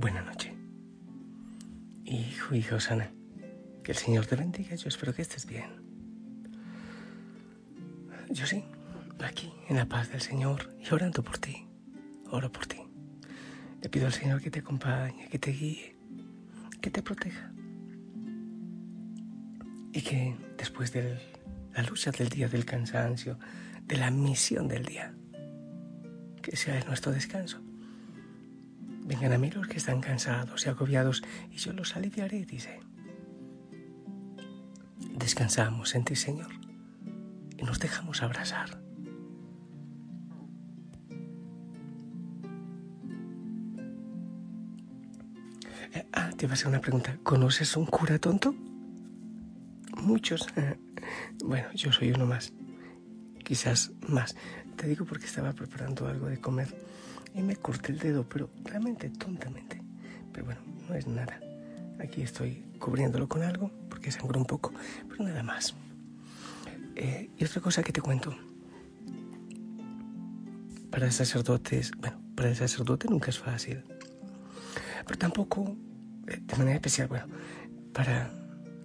Buena noche. Hijo, hijo Osana, que el Señor te bendiga. Yo espero que estés bien. Yo sí, aquí, en la paz del Señor y orando por ti. Oro por ti. Le pido al Señor que te acompañe, que te guíe, que te proteja. Y que después de la lucha del día, del cansancio, de la misión del día, que sea nuestro descanso. Vengan a mí los que están cansados y agobiados y yo los aliviaré, dice. Descansamos en ti, Señor, y nos dejamos abrazar. Eh, ah, te iba a hacer una pregunta. ¿Conoces un cura tonto? Muchos. Bueno, yo soy uno más. Quizás más. Te digo porque estaba preparando algo de comer y me corté el dedo, pero realmente tontamente. Pero bueno, no es nada. Aquí estoy cubriéndolo con algo porque sangró un poco, pero nada más. Eh, y otra cosa que te cuento. Para sacerdotes, bueno, para el sacerdote nunca es fácil. Pero tampoco, eh, de manera especial, bueno, para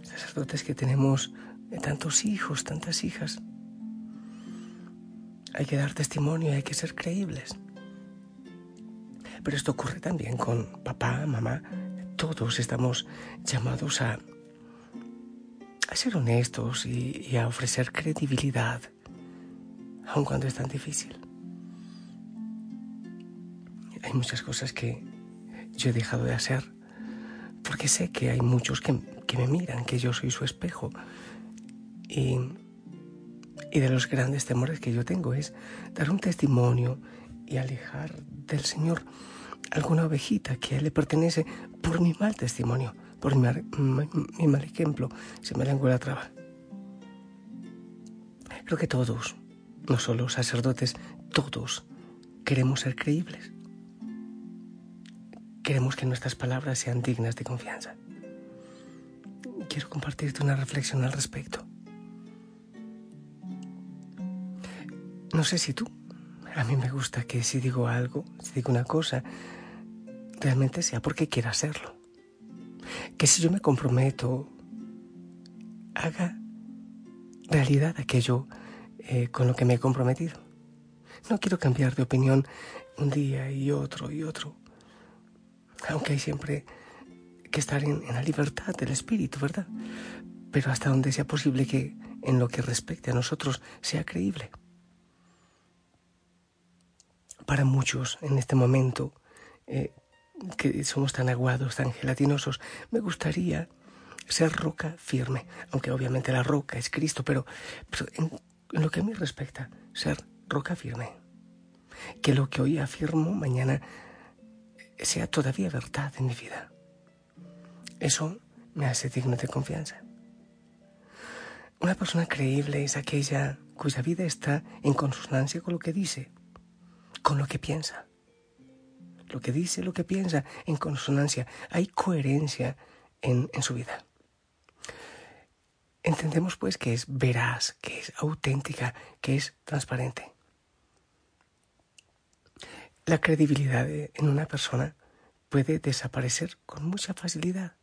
sacerdotes que tenemos tantos hijos, tantas hijas, hay que dar testimonio hay que ser creíbles. Pero esto ocurre también con papá, mamá. Todos estamos llamados a, a ser honestos y, a ofrecer credibilidad, aun cuando es tan difícil. Hay muchas cosas que yo he dejado de hacer porque sé que hay muchos que, que me miran, que yo soy su espejo. Y, y de los grandes temores que yo tengo es dar un testimonio y alejar del Señor alguna ovejita que Él le pertenece por mi mal testimonio, por mi mal, mi mal ejemplo, se me lengua la traba. Creo que todos, no solo sacerdotes, todos queremos ser creíbles. Queremos que nuestras palabras sean dignas de confianza. Quiero compartirte una reflexión al respecto. No sé si tú, a mí me gusta que si digo algo, si digo una cosa, realmente sea porque quiera hacerlo. Que si yo me comprometo, haga realidad aquello eh, con lo que me he comprometido. No quiero cambiar de opinión un día y otro y otro. Aunque hay siempre que estar en, en la libertad del espíritu, ¿verdad? Pero hasta donde sea posible que en lo que respecte a nosotros sea creíble. Para muchos en este momento eh, que somos tan aguados, tan gelatinosos, me gustaría ser roca firme, aunque obviamente la roca es Cristo, pero, en, lo que a mí respecta, ser roca firme. Que lo que hoy afirmo mañana sea todavía verdad en mi vida. Eso me hace digno de confianza. Una persona creíble es aquella cuya vida está en consonancia con lo que dice, con lo que piensa lo que dice, lo que piensa, en consonancia. Hay coherencia en, en su vida. Entendemos pues que es veraz, que es auténtica, que es transparente. La credibilidad en una persona puede desaparecer con mucha facilidad.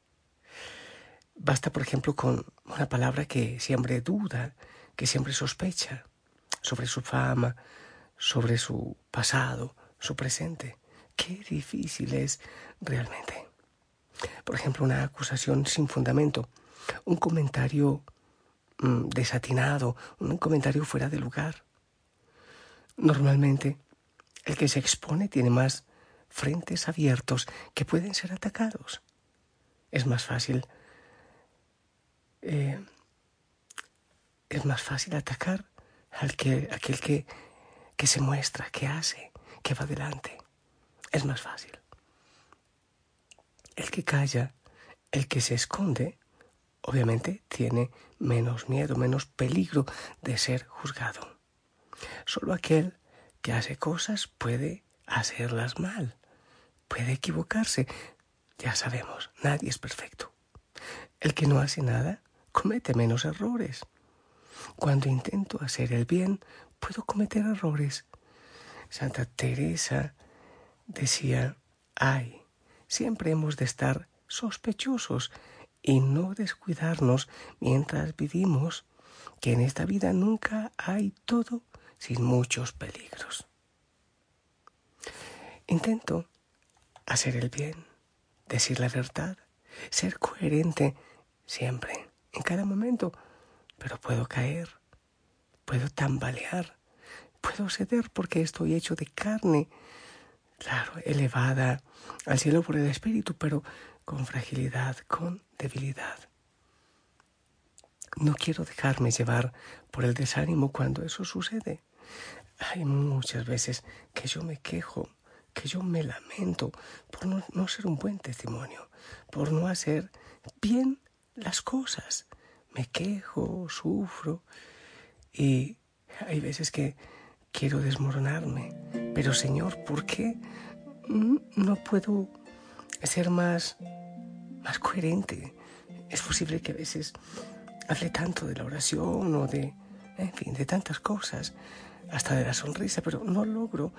Basta, por ejemplo, con una palabra que siempre duda, que siempre sospecha sobre su fama, sobre su pasado, su presente. Qué difícil es realmente. Por ejemplo, una acusación sin fundamento, un comentario mm, desatinado, un comentario fuera de lugar. Normalmente, el que se expone tiene más frentes abiertos que pueden ser atacados. Es más fácil. Eh, es más fácil atacar al que, aquel que, que se muestra, que hace, que va adelante es más fácil. El que calla, el que se esconde, obviamente tiene menos miedo, menos peligro de ser juzgado. Solo aquel que hace cosas puede hacerlas mal, puede equivocarse. Ya sabemos, nadie es perfecto. El que no hace nada comete menos errores. Cuando intento hacer el bien, puedo cometer errores. Santa Teresa decía, ay, siempre hemos de estar sospechosos y no descuidarnos mientras vivimos, que en esta vida nunca hay todo sin muchos peligros. Intento hacer el bien, decir la verdad, ser coherente siempre, en cada momento, pero puedo caer, puedo tambalear, puedo ceder porque estoy hecho de carne, claro, elevada al cielo por el Espíritu, pero con fragilidad, con debilidad. No quiero dejarme llevar por el desánimo cuando eso sucede. Hay muchas veces que yo me quejo, que yo me lamento por no, ser un buen testimonio, por no hacer bien las cosas. Me quejo, sufro y hay veces que quiero desmoronarme. Pero Señor, ¿por qué no puedo ser más, más coherente? Es posible que a veces hable tanto de la oración o de, en fin, de tantas cosas, hasta de la sonrisa, pero no logro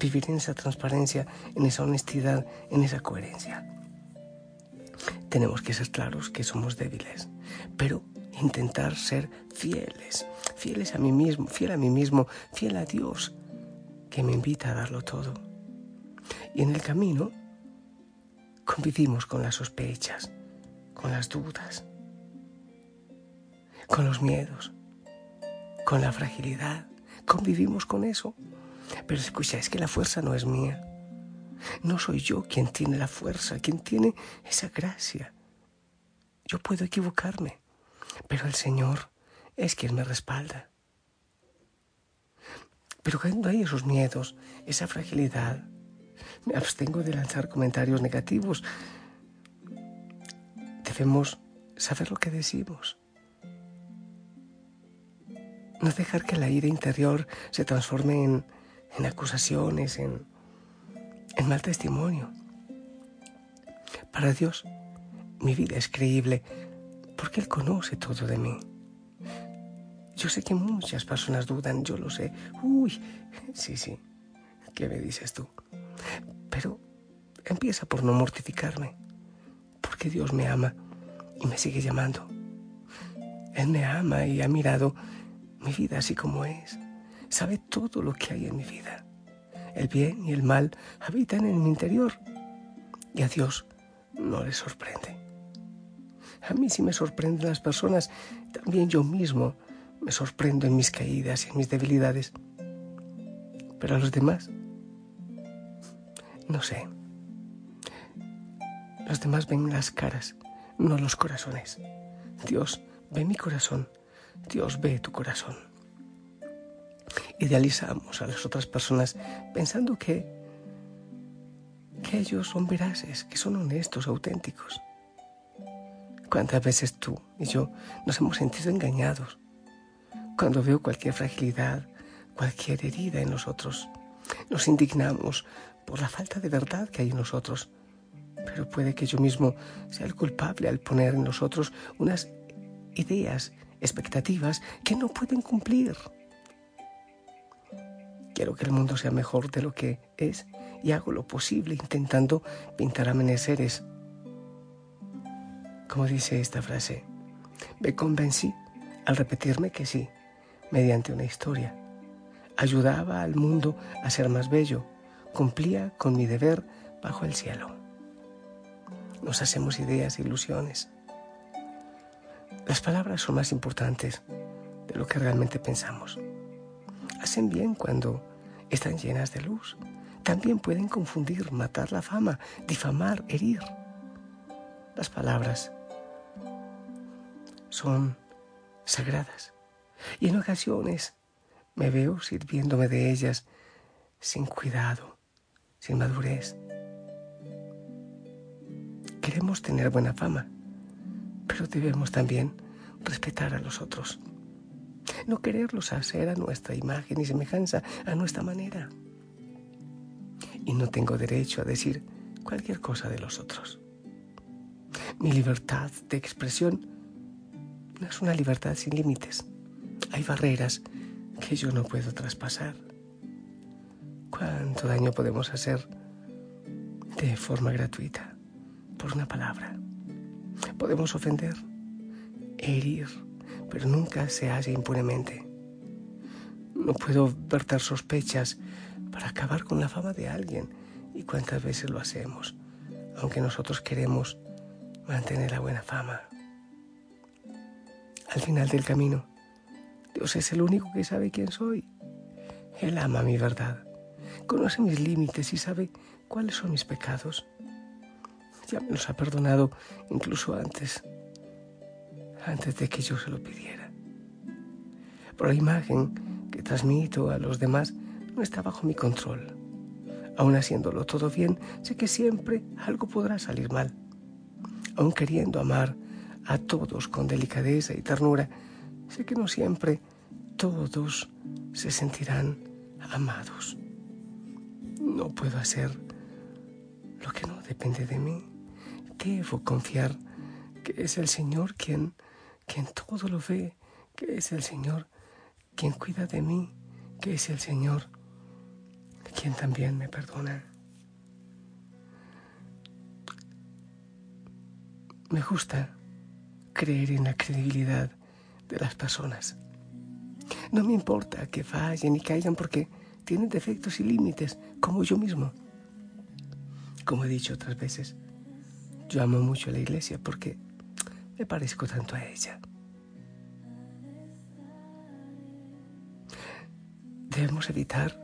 vivir en esa transparencia, en esa honestidad, en esa coherencia. Tenemos que ser claros que somos débiles, pero intentar ser fieles, fieles a mí mismo, fiel a mí mismo, fiel a Dios, que me invita a darlo todo. Y en el camino convivimos con las sospechas, con las dudas, con los miedos, con la fragilidad. Convivimos con eso. Pero escucha, es que la fuerza no es mía. No soy yo quien tiene la fuerza, quien tiene esa gracia. Yo puedo equivocarme, pero el Señor es quien me respalda. Pero cuando hay esos miedos, esa fragilidad, me abstengo de lanzar comentarios negativos. Debemos saber lo que decimos. No dejar que la ira interior se transforme en, en acusaciones, en, en mal testimonio. Para Dios, mi vida es creíble porque Él conoce todo de mí. Yo sé que muchas personas dudan, yo lo sé. Uy, sí, sí, ¿qué me dices tú? Pero empieza por no mortificarme, porque Dios me ama y me sigue llamando. Él me ama y ha mirado mi vida así como es. Sabe todo lo que hay en mi vida. El bien y el mal habitan en mi interior. Y a Dios no le sorprende. A mí sí me sorprenden las personas, también yo mismo me sorprendo en mis caídas y en mis debilidades. Pero a los demás, no sé. Los demás ven las caras, no los corazones. Dios ve mi corazón Dios ve tu corazón. Idealizamos a las otras personas pensando que, que ellos son veraces, que son honestos, auténticos. ¿Cuántas veces tú y yo nos hemos sentido engañados cuando veo cualquier fragilidad, cualquier herida en nosotros? Nos indignamos por la falta de verdad que hay en nosotros, pero puede que yo mismo sea el culpable al poner en nosotros unas ideas expectativas que no pueden cumplir. Quiero que el mundo sea mejor de lo que es y hago lo posible intentando pintar amaneceres. Como dice esta frase, me convencí al repetirme que sí, mediante una historia. Ayudaba al mundo a ser más bello, cumplía con mi deber bajo el cielo. Nos hacemos ideas e ilusiones las palabras son más importantes de lo que realmente pensamos. Hacen bien cuando están llenas de luz. También pueden confundir, matar la fama, difamar, herir. Palabras son sagradas y en ocasiones me veo sirviéndome de ellas sin cuidado, sin madurez. Queremos tener buena fama, pero debemos también respetar a los otros. No quererlos hacer a nuestra imagen y semejanza, a nuestra manera. Y no tengo derecho a decir cualquier cosa de los otros. Mi libertad de expresión no es una libertad sin límites. Hay barreras que yo no puedo traspasar. ¿Cuánto daño podemos hacer de forma gratuita, por una palabra. Podemos ofender, herir, pero nunca se halla impunemente. No puedo verter sospechas para acabar con la fama de alguien y cuántas veces lo hacemos, aunque nosotros queremos mantener la buena fama. Al final del camino, Dios es el único que sabe quién soy. Él ama mi verdad, conoce mis límites y sabe cuáles son mis pecados. Ya me los ha perdonado incluso antes, antes de que yo se lo pidiera. Por la imagen que transmito a los demás no está bajo mi control. Aun haciéndolo todo bien, sé que siempre algo podrá salir mal. Aun queriendo amar a todos con delicadeza y ternura, sé que no siempre todos se sentirán amados. No puedo hacer lo que no depende de mí. Debo confiar que es el Señor quien, quien todo lo ve, que es el Señor quien cuida de mí, que es el Señor quien también me perdona. Me gusta creer en la credibilidad de las personas. No me importa que fallen y caigan porque tienen defectos y límites, como yo mismo. Como he dicho otras veces, yo amo mucho a la iglesia porque me parezco tanto a ella. Debemos evitar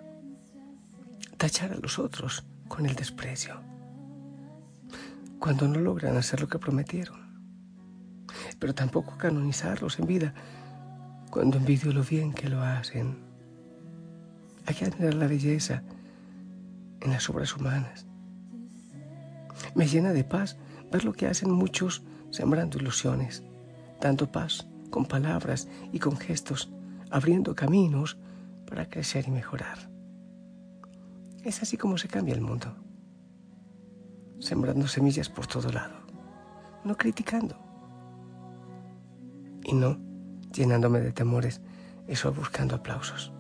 tachar a los otros con el desprecio cuando no logran hacer lo que prometieron, pero tampoco canonizarlos en vida cuando envidio lo bien que lo hacen. Hay que admirar la belleza en las obras humanas. Me llena de paz ver lo que hacen muchos sembrando ilusiones, dando paz con palabras y con gestos, abriendo caminos para crecer y mejorar. Es así como se cambia el mundo, sembrando semillas por todo lado, no criticando y no llenándome de temores, eso buscando aplausos.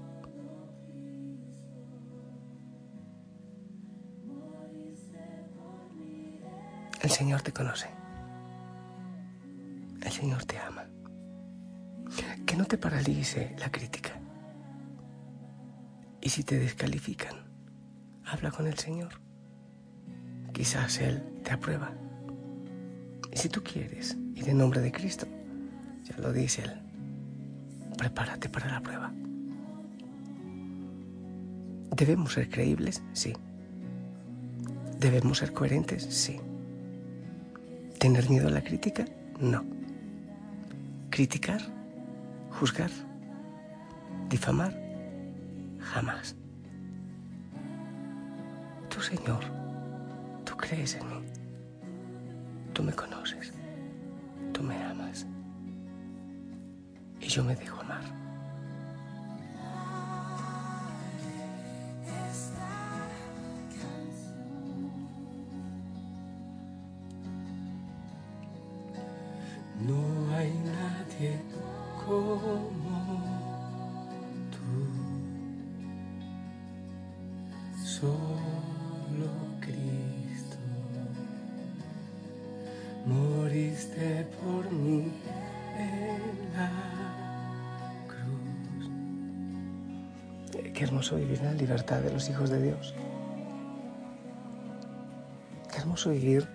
El Señor te conoce. El Señor te ama. Que no te paralice la crítica. Y si te descalifican, habla con el Señor. Quizás Él te aprueba. Y si tú quieres, y en nombre de Cristo, ya lo dice Él, prepárate para la prueba. ¿Debemos ser creíbles? Sí. ¿Debemos ser coherentes? Sí. ¿Tener miedo a la crítica? No. ¿Criticar? ¿Juzgar? ¿Difamar? Jamás. Tú, Señor, crees en mí. Tú me conoces. Tú me amas. Y yo me dejo amar. Hermoso vivir la libertad de los hijos de Dios. Qué hermoso vivir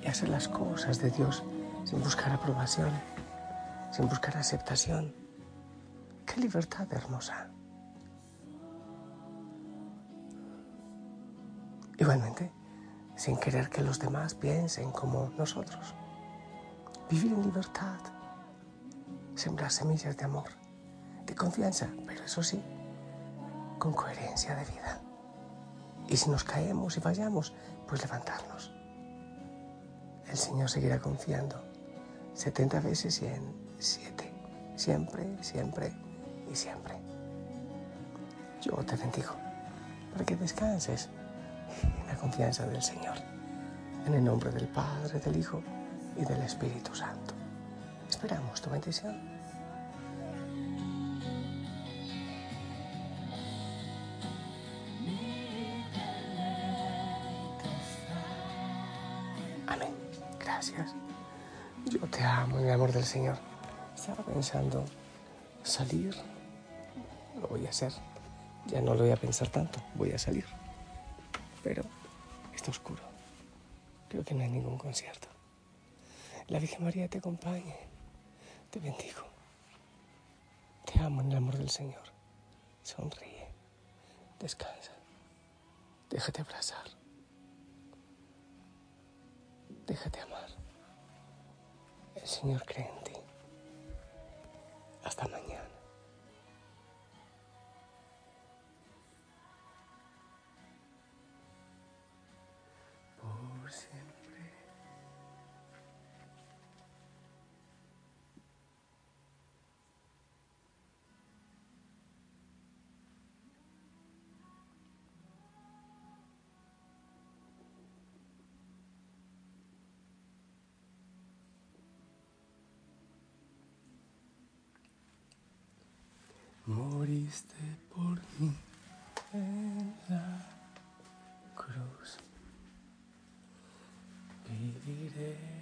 y hacer las cosas de Dios sin buscar aprobación, sin buscar aceptación. Qué libertad hermosa. Igualmente, sin querer que los demás piensen como nosotros. Vivir en libertad, sembrar semillas de amor, de confianza, pero eso sí, con coherencia de vida. Y si nos caemos y fallamos, pues levantarnos. El Señor seguirá confiando 70 veces y en 7. Siempre, siempre y siempre. Yo te bendigo para que descanses en la confianza del Señor. En el nombre del Padre, del Hijo y del Espíritu Santo. Esperamos tu bendición. El Señor. Estaba pensando salir. Lo voy a hacer. Ya no lo voy a pensar tanto. Voy a salir. Pero está oscuro. Creo que no hay ningún concierto. La Virgen María te acompañe. Te bendigo. Te amo en el amor del Señor. Sonríe. Descansa. Déjate abrazar. Déjate amar. El Señor cree en ti. Hasta mañana. Moriste por mí en la cruz. Viviré